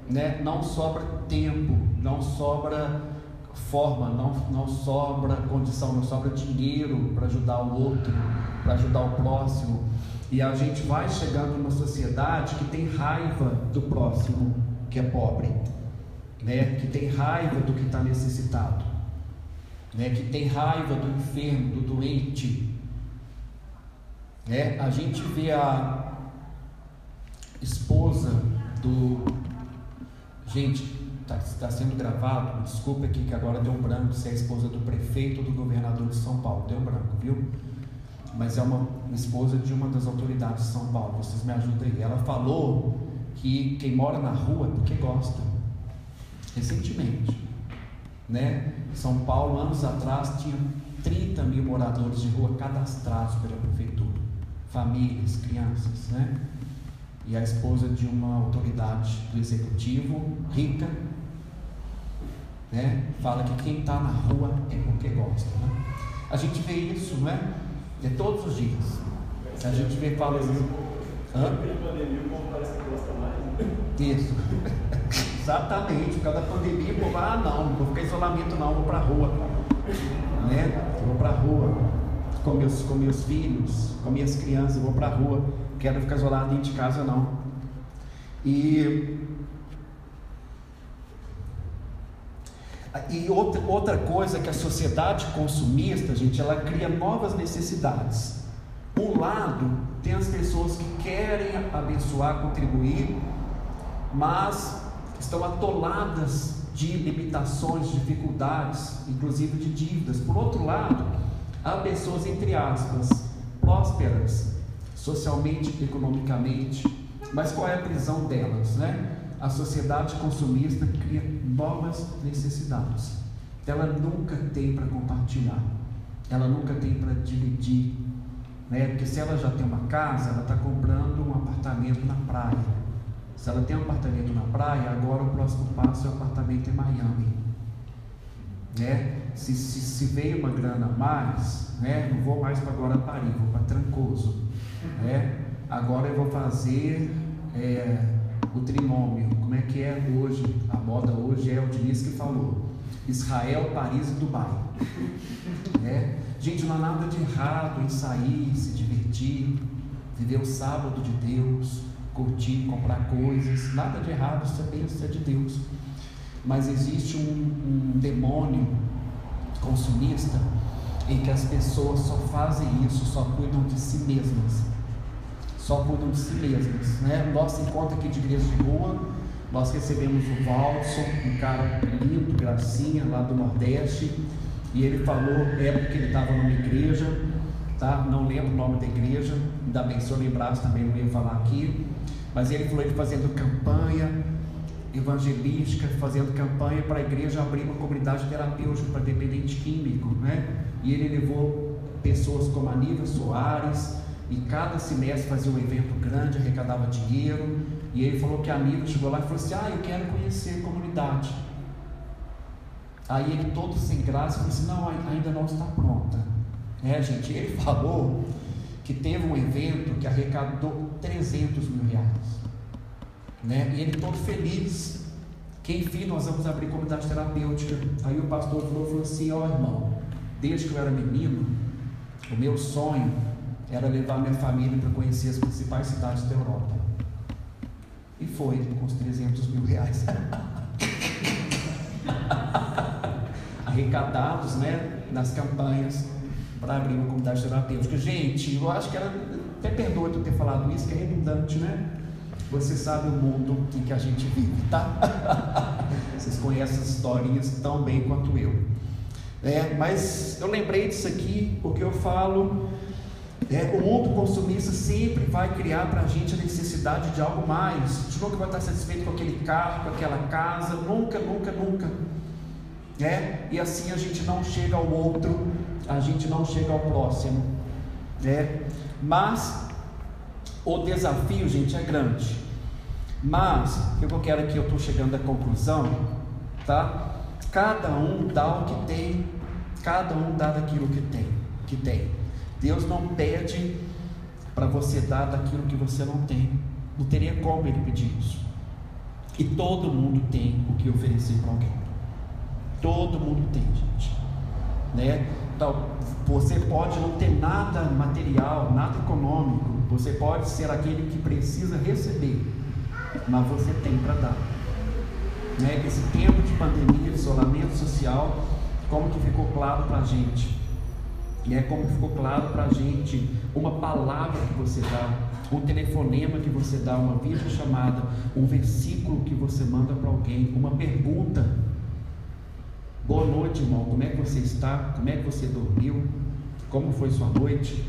Né? Não sobra tempo, não sobra forma, não, não sobra condição, não sobra dinheiro para ajudar o outro, para ajudar o próximo. E a gente vai chegando numa sociedade que tem raiva do próximo que é pobre, né? que tem raiva do que está necessitado, né? que tem raiva do enfermo, do doente. Né? A gente vê a esposa do. Gente, está tá sendo gravado, desculpa aqui que agora deu um branco se é a esposa do prefeito ou do governador de São Paulo, deu um branco, viu? Mas é uma esposa de uma das autoridades de São Paulo, vocês me ajudem aí. Ela falou que quem mora na rua é porque gosta, recentemente, né? São Paulo, anos atrás, tinha 30 mil moradores de rua cadastrados pela prefeitura, famílias, crianças, né? E a esposa de uma autoridade do executivo, rica, né? Fala que quem está na rua é porque gosta. Né? A gente vê isso, não é? É todos os dias. A gente vê fala isso. Hã? Isso. Exatamente. Por causa da pandemia, povo, ah não, não vou ficar em isolamento não, vou para a rua. Né? Vou para a rua com meus, com meus filhos, com minhas crianças, vou para a rua. Quero ficar isolado dentro de casa não. E E outra, outra coisa que a sociedade consumista, gente, ela cria novas necessidades. Um lado tem as pessoas que querem abençoar, contribuir, mas estão atoladas de limitações, dificuldades, inclusive de dívidas. Por outro lado, há pessoas, entre aspas, prósperas, socialmente, economicamente, mas qual é a prisão delas, né? a sociedade consumista cria novas necessidades. Ela nunca tem para compartilhar, ela nunca tem para dividir. Né? Porque se ela já tem uma casa, ela está comprando um apartamento na praia. Se ela tem um apartamento na praia, agora o próximo passo é o apartamento em Miami. Né? Se, se, se veio uma grana a mais, né? não vou mais para Guarapari, vou para Trancoso. Né? Agora eu vou fazer é, o trinômio, como é que é hoje, a moda hoje é o Diniz que falou, Israel, Paris e Dubai. É. Gente, não há nada de errado em sair, se divertir, viver o sábado de Deus, curtir, comprar coisas, nada de errado, isso é bênção de Deus. Mas existe um, um demônio consumista em que as pessoas só fazem isso, só cuidam de si mesmas só cuidam de si mesmas. Né? Nosso encontro aqui de igreja de rua, nós recebemos o Valson, um cara lindo, gracinha, lá do Nordeste, e ele falou, é porque ele estava numa igreja, tá? não lembro o nome da igreja, ainda bem se eu lembrasse também não ia falar aqui, mas ele falou ele fazendo campanha evangelística, fazendo campanha para a igreja abrir uma comunidade terapêutica para dependente químico, né? E ele levou pessoas como a Nívia Soares, e cada semestre fazia um evento grande, arrecadava dinheiro. E ele falou que a amiga chegou lá e falou assim: Ah, eu quero conhecer a comunidade. Aí ele todo sem graça falou assim, não, ainda não está pronta. É, gente, ele falou que teve um evento que arrecadou 300 mil reais. Né? E ele todo feliz. Que enfim nós vamos abrir comunidade terapêutica. Aí o pastor falou, falou assim, ó oh, irmão, desde que eu era menino, o meu sonho era levar minha família para conhecer as principais cidades da Europa. E foi com os 300 mil reais. Arrecadados né, nas campanhas para abrir uma comunidade terapêutica. Gente, eu acho que ela até perdoa eu ter falado isso, que é redundante, né? Você sabe o mundo em que a gente vive, tá? Vocês conhecem as historinhas tão bem quanto eu. É, mas eu lembrei disso aqui porque eu falo é, o mundo consumista sempre vai criar para a gente a necessidade de algo mais. A gente nunca vai estar satisfeito com aquele carro, com aquela casa, nunca, nunca, nunca. É? E assim a gente não chega ao outro, a gente não chega ao próximo. É? Mas o desafio, gente, é grande. Mas o que eu quero aqui, eu estou chegando à conclusão, tá? Cada um dá o que tem, cada um dá daquilo que tem, que tem. Deus não pede para você dar daquilo que você não tem. Não teria como ele pedir isso. E todo mundo tem o que oferecer para alguém. Todo mundo tem, gente. Né? Então, você pode não ter nada material, nada econômico. Você pode ser aquele que precisa receber, mas você tem para dar. Né? Esse tempo de pandemia, de isolamento social, como que ficou claro para a gente? E é como ficou claro para a gente, uma palavra que você dá, um telefonema que você dá, uma videochamada, um versículo que você manda para alguém, uma pergunta. Boa noite, irmão. Como é que você está? Como é que você dormiu? Como foi sua noite?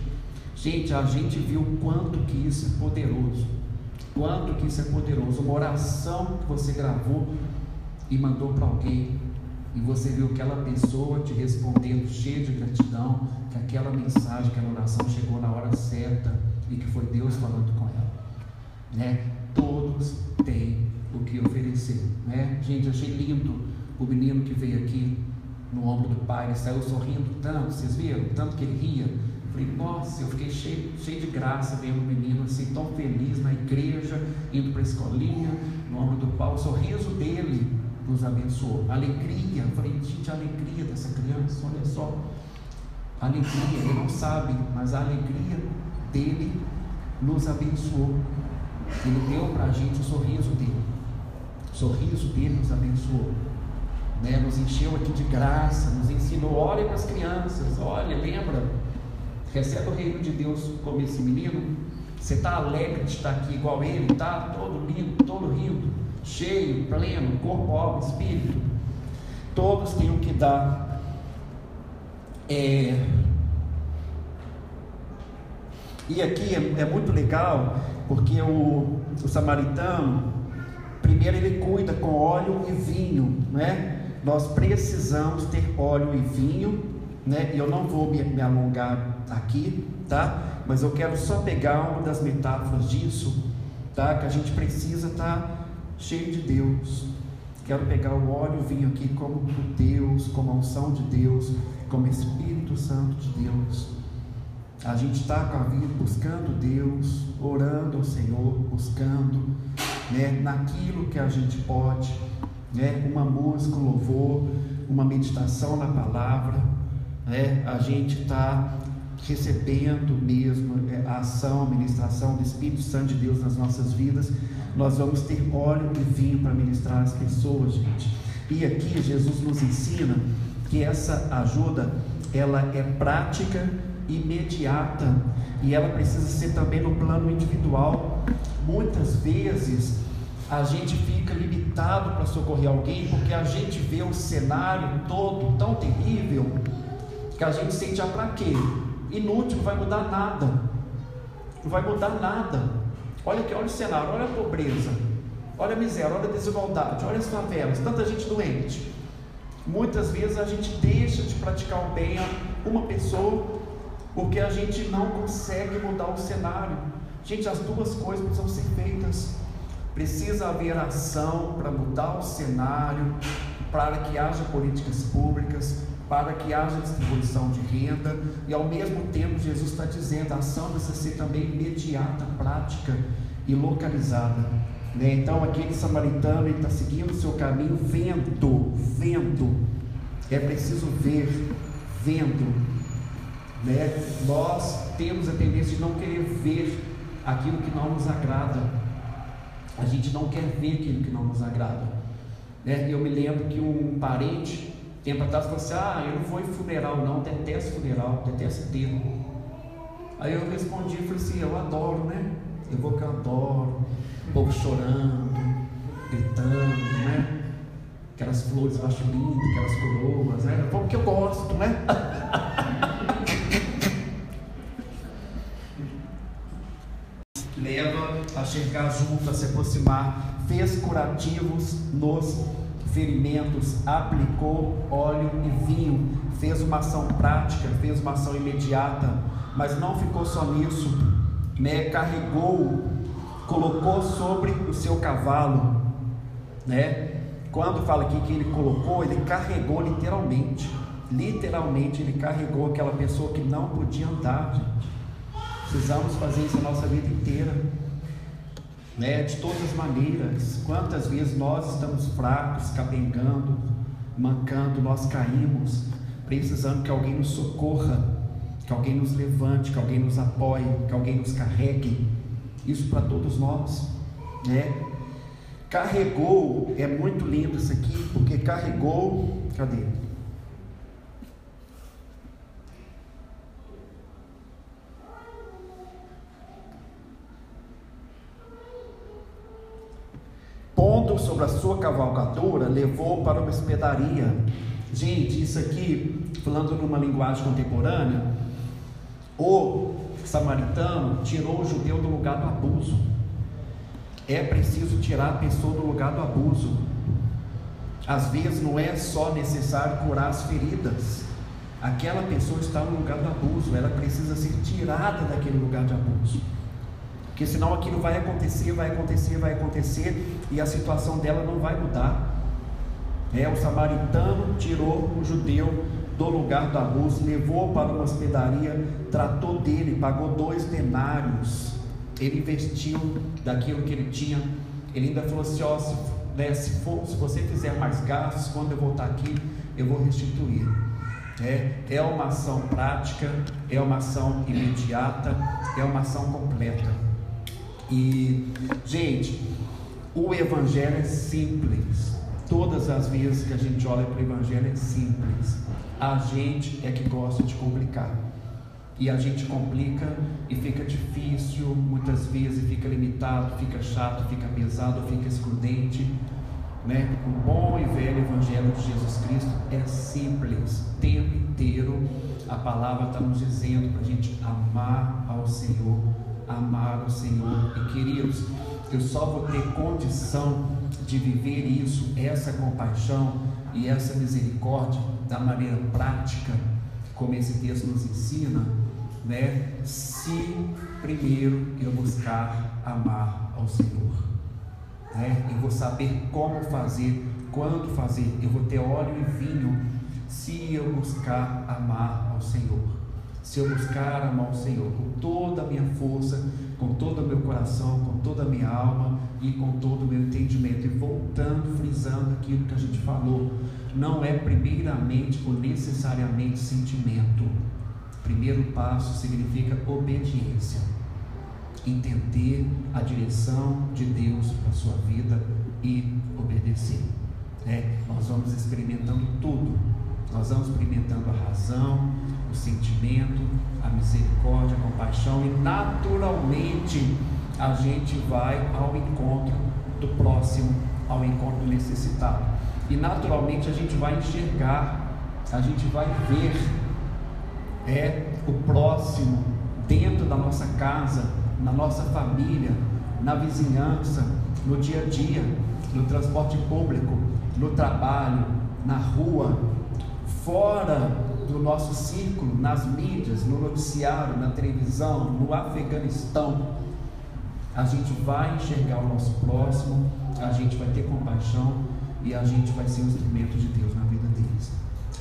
Gente, a gente viu quanto que isso é poderoso. Quanto que isso é poderoso. Uma oração que você gravou e mandou para alguém e você viu aquela pessoa te respondendo cheia de gratidão, que aquela mensagem, aquela oração chegou na hora certa e que foi Deus falando com ela. Né? Todos têm o que oferecer. Né? Gente, achei lindo o menino que veio aqui no ombro do pai, ele saiu sorrindo tanto, vocês viram? Tanto que ele ria. Falei, nossa, eu fiquei cheio, cheio de graça vendo o menino assim, tão feliz na igreja, indo para a escolinha, no ombro do pai, o sorriso dele nos abençoou. Alegria, falei, gente, a alegria dessa criança, olha só. Alegria, ele não sabe, mas a alegria dele nos abençoou. Ele deu para a gente o sorriso dele. O sorriso dele nos abençoou. Né? Nos encheu aqui de graça, nos ensinou, olha para as crianças, olha, lembra, recebe o reino de Deus como esse menino. Você está alegre de estar aqui igual ele, tá? Todo lindo, todo rindo cheio, pleno, corpo, alma, espírito. Todos têm o que dar. É... E aqui é, é, muito legal, porque o, o samaritano, primeiro ele cuida com óleo e vinho, né? Nós precisamos ter óleo e vinho, né? Eu não vou me, me alongar aqui, tá? Mas eu quero só pegar uma das metáforas disso, tá? Que a gente precisa estar tá cheio de Deus. Quero pegar o óleo e vinho aqui como Deus, como a unção de Deus, como Espírito Santo de Deus. A gente está com a vida buscando Deus, orando ao Senhor, buscando né, naquilo que a gente pode, né, uma música, um louvor, uma meditação na palavra. Né, a gente está recebendo mesmo é, a ação, a ministração do Espírito Santo de Deus nas nossas vidas nós vamos ter óleo e vinho para ministrar as pessoas, gente. E aqui Jesus nos ensina que essa ajuda ela é prática, imediata e ela precisa ser também no plano individual. Muitas vezes a gente fica limitado para socorrer alguém porque a gente vê o cenário todo tão terrível que a gente sente ah, para quê? Inútil, não vai mudar nada. Não vai mudar nada. Olha aqui, olha o cenário, olha a pobreza, olha a miséria, olha a desigualdade, olha as favelas, tanta gente doente. Muitas vezes a gente deixa de praticar o bem a uma pessoa porque a gente não consegue mudar o cenário. Gente, as duas coisas precisam ser feitas. Precisa haver ação para mudar o cenário, para que haja políticas públicas, para que haja distribuição de renda, e ao mesmo tempo Jesus está dizendo, a ação precisa ser também imediata, prática e localizada. Né? Então aquele samaritano está seguindo o seu caminho, vendo, vendo. É preciso ver, vendo. Né? Nós temos a tendência de não querer ver aquilo que não nos agrada. A gente não quer ver aquilo que não nos agrada. Né? Eu me lembro que um parente, tempo atrás, falou assim: Ah, eu não vou em funeral, não, detesto funeral, detesto enterro. Aí eu respondi e falei assim: Eu adoro, né? Eu vou que eu adoro o povo chorando, gritando, né? Aquelas flores eu acho lindo, aquelas coroas, né? É que eu gosto, né? Leva a chegar junto, a se aproximar, fez curativos nos ferimentos, aplicou óleo e vinho, fez uma ação prática, fez uma ação imediata, mas não ficou só nisso, né? carregou colocou sobre o seu cavalo, né? Quando fala aqui que ele colocou, ele carregou literalmente, literalmente ele carregou aquela pessoa que não podia andar. Gente. Precisamos fazer isso a nossa vida inteira, né? De todas as maneiras. Quantas vezes nós estamos fracos, capengando, mancando, nós caímos, precisando que alguém nos socorra, que alguém nos levante, que alguém nos apoie, que alguém nos carregue. Isso para todos nós, né? Carregou, é muito lindo isso aqui, porque carregou, cadê? Sobre a sua cavalgadura, levou para uma hospedaria. Gente, isso aqui, falando numa linguagem contemporânea, o samaritano tirou o judeu do lugar do abuso. É preciso tirar a pessoa do lugar do abuso. Às vezes não é só necessário curar as feridas. Aquela pessoa está no lugar do abuso, ela precisa ser tirada daquele lugar de abuso. Porque senão aquilo vai acontecer, vai acontecer, vai acontecer e a situação dela não vai mudar. É, o samaritano tirou o judeu do lugar do abuso, levou para uma hospedaria, tratou dele, pagou dois denários, ele investiu daquilo que ele tinha, ele ainda falou assim: ó, se, né, se, for, se você fizer mais gastos, quando eu voltar aqui, eu vou restituir. É, é uma ação prática, é uma ação imediata, é uma ação completa. E, gente, o Evangelho é simples. Todas as vezes que a gente olha para o Evangelho é simples. A gente é que gosta de complicar. E a gente complica e fica difícil, muitas vezes fica limitado, fica chato, fica pesado, fica excludente. Né? O bom e velho Evangelho de Jesus Cristo é simples, o tempo inteiro a palavra está nos dizendo para a gente amar ao Senhor, amar ao Senhor. E queridos, eu só vou ter condição de viver isso, essa compaixão e essa misericórdia da maneira prática, como esse texto nos ensina, né? Se primeiro eu buscar amar ao Senhor, né? Eu vou saber como fazer, quando fazer, eu vou ter óleo e vinho, se eu buscar amar ao Senhor. Se eu buscar amar ao Senhor com toda a minha força, com todo o meu coração, com toda a minha alma e com todo o meu entendimento. E voltando, frisando aquilo que a gente falou, não é primeiramente ou necessariamente sentimento. Primeiro passo significa obediência. Entender a direção de Deus para a sua vida e obedecer. É, nós vamos experimentando tudo. Nós vamos experimentando a razão, sentimento, a misericórdia, a compaixão e naturalmente a gente vai ao encontro do próximo, ao encontro do necessitado. E naturalmente a gente vai enxergar, a gente vai ver é o próximo dentro da nossa casa, na nossa família, na vizinhança, no dia a dia, no transporte público, no trabalho, na rua, fora do nosso círculo, nas mídias, no noticiário, na televisão, no Afeganistão. A gente vai enxergar o nosso próximo, a gente vai ter compaixão e a gente vai ser um instrumento de Deus na vida deles.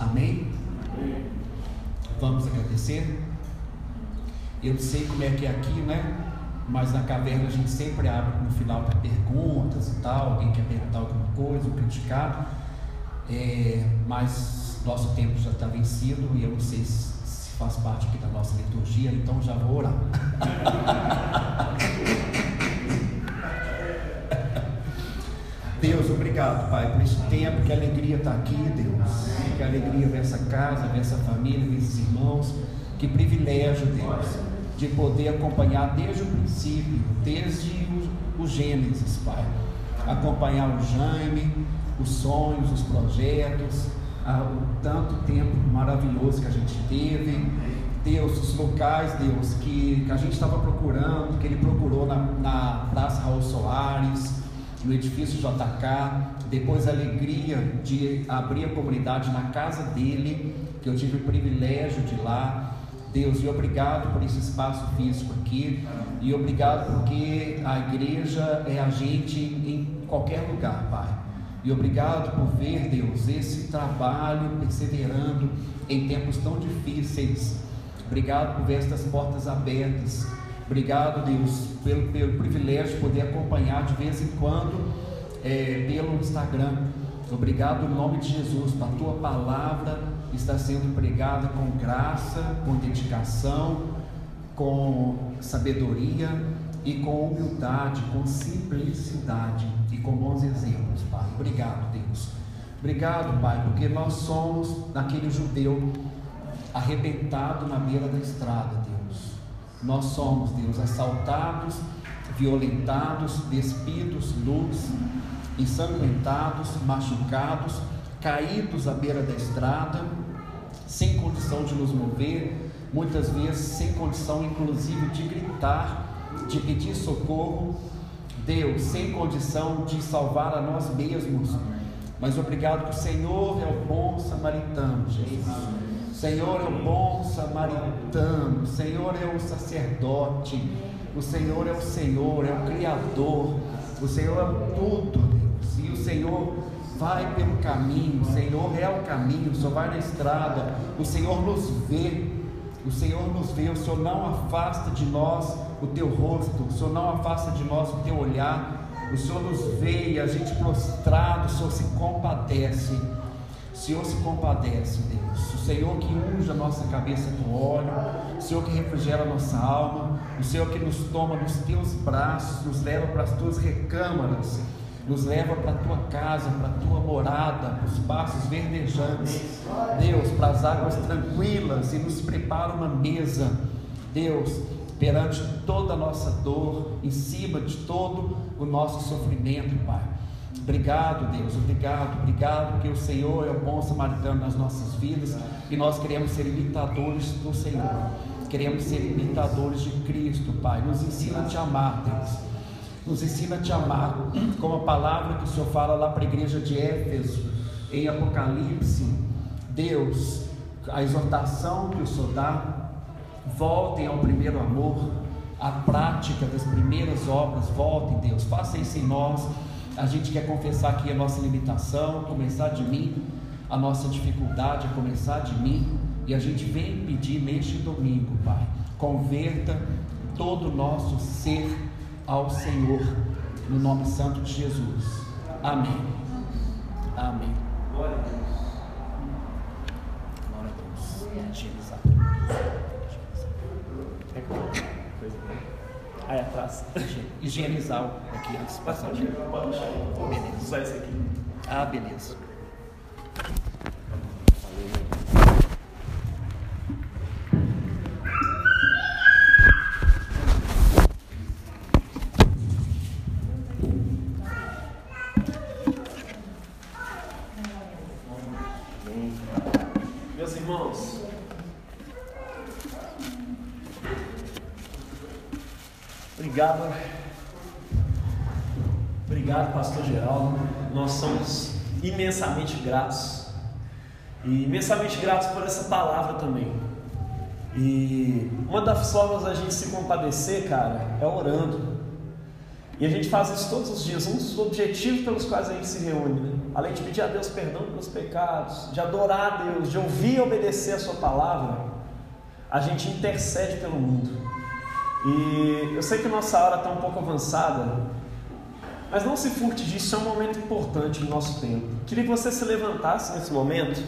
Amém? Amém. Vamos agradecer? Eu sei como é que é aqui, né? Mas na caverna a gente sempre abre no final para perguntas e tal. Alguém quer perguntar alguma coisa ou criticar. É, mas nosso tempo já está vencido e eu não sei se, faz parte aqui da nossa liturgia, então já vou orar. Deus, obrigado, Pai, por esse tempo, que a alegria está aqui, Deus. Que alegria essa casa, essa família, esses irmãos. Que privilégio, Deus, de poder acompanhar desde o princípio, desde o, o Gênesis, Pai. Acompanhar o Jaime, os sonhos, os projetos, a, o tanto tempo maravilhoso que a gente teve. Deus, os locais, Deus, que, que a gente estava procurando, que ele procurou na, na Praça Raul Soares no edifício JK, depois a alegria de abrir a comunidade na casa dele, que eu tive o privilégio de ir lá. Deus, e obrigado por esse espaço físico aqui, e obrigado porque a igreja é a gente em qualquer lugar, Pai. E obrigado por ver, Deus, esse trabalho perseverando em tempos tão difíceis. Obrigado por ver estas portas abertas Obrigado, Deus, pelo, pelo privilégio de poder acompanhar de vez em quando é, pelo Instagram. Obrigado em nome de Jesus, a tua palavra está sendo pregada com graça, com dedicação, com sabedoria e com humildade, com simplicidade com bons exemplos, Pai. Obrigado, Deus. Obrigado, Pai, porque nós somos daquele judeu arrebentado na beira da estrada, Deus nós somos, Deus, assaltados, violentados, despidos, nus, ensanguentados, machucados, caídos à beira da estrada, sem condição de nos mover, muitas vezes sem condição, inclusive, de gritar, de pedir socorro. Deus, sem condição de salvar a nós mesmos. Mas obrigado que o Senhor é o bom samaritano, Jesus. Senhor é o bom samaritano, o Senhor é o sacerdote, o Senhor é o Senhor, é o Criador, o Senhor é tudo, Deus. E o Senhor vai pelo caminho, o Senhor é o caminho, o Senhor vai na estrada, o Senhor nos vê, o Senhor nos vê, o Senhor não afasta de nós o teu rosto, o Senhor não afasta de nós o teu olhar, o Senhor nos vê e a gente prostrado, o Senhor se compadece. O Senhor se compadece, Deus. O Senhor que unge a nossa cabeça com óleo, o Senhor que refrigera a nossa alma, o Senhor que nos toma nos teus braços, nos leva para as tuas recâmaras, nos leva para a tua casa, para a tua morada, para os passos verdejantes, Deus, para as águas tranquilas e nos prepara uma mesa, Deus, perante toda a nossa dor, em cima de todo o nosso sofrimento, Pai. Obrigado, Deus, obrigado, obrigado, porque o Senhor é o bom samaritano nas nossas vidas e nós queremos ser imitadores do Senhor, queremos ser imitadores de Cristo, Pai. Nos ensina a te amar, Deus, nos ensina a te amar, como a palavra que o Senhor fala lá para a igreja de Éfeso, em Apocalipse. Deus, a exortação que o Senhor dá, voltem ao primeiro amor, à prática das primeiras obras, voltem, Deus, faça isso em nós a gente quer confessar aqui a nossa limitação, começar de mim, a nossa dificuldade, começar de mim, e a gente vem pedir neste domingo, Pai, converta todo o nosso ser ao Senhor, no nome santo de Jesus. Amém. Amém. Glória a Deus. Aí atrás. Higienizar aqui antes de passar o Beleza. Usar esse aqui. Ah, beleza. Obrigado. Obrigado, Pastor Geraldo. Nós somos imensamente gratos. E imensamente gratos por essa palavra também. E uma das formas da gente se compadecer, cara, é orando. E a gente faz isso todos os dias. Um dos objetivos pelos quais a gente se reúne, né? além de pedir a Deus perdão pelos pecados, de adorar a Deus, de ouvir e obedecer a Sua palavra, a gente intercede pelo mundo. E eu sei que nossa hora está um pouco avançada, mas não se furte disso, é um momento importante no nosso tempo. Queria que você se levantasse nesse momento.